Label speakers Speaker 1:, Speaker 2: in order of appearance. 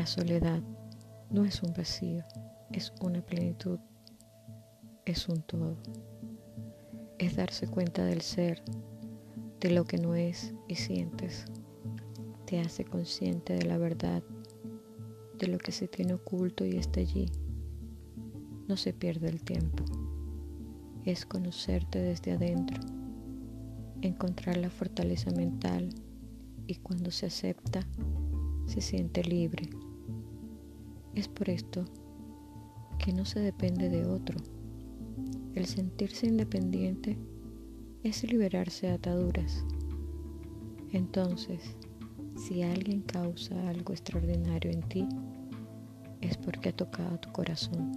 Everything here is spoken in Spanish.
Speaker 1: La soledad no es un vacío, es una plenitud, es un todo. Es darse cuenta del ser, de lo que no es y sientes. Te hace consciente de la verdad, de lo que se tiene oculto y está allí. No se pierde el tiempo. Es conocerte desde adentro, encontrar la fortaleza mental y cuando se acepta, se siente libre. Es por esto que no se depende de otro. El sentirse independiente es liberarse de ataduras. Entonces, si alguien causa algo extraordinario en ti, es porque ha tocado tu corazón.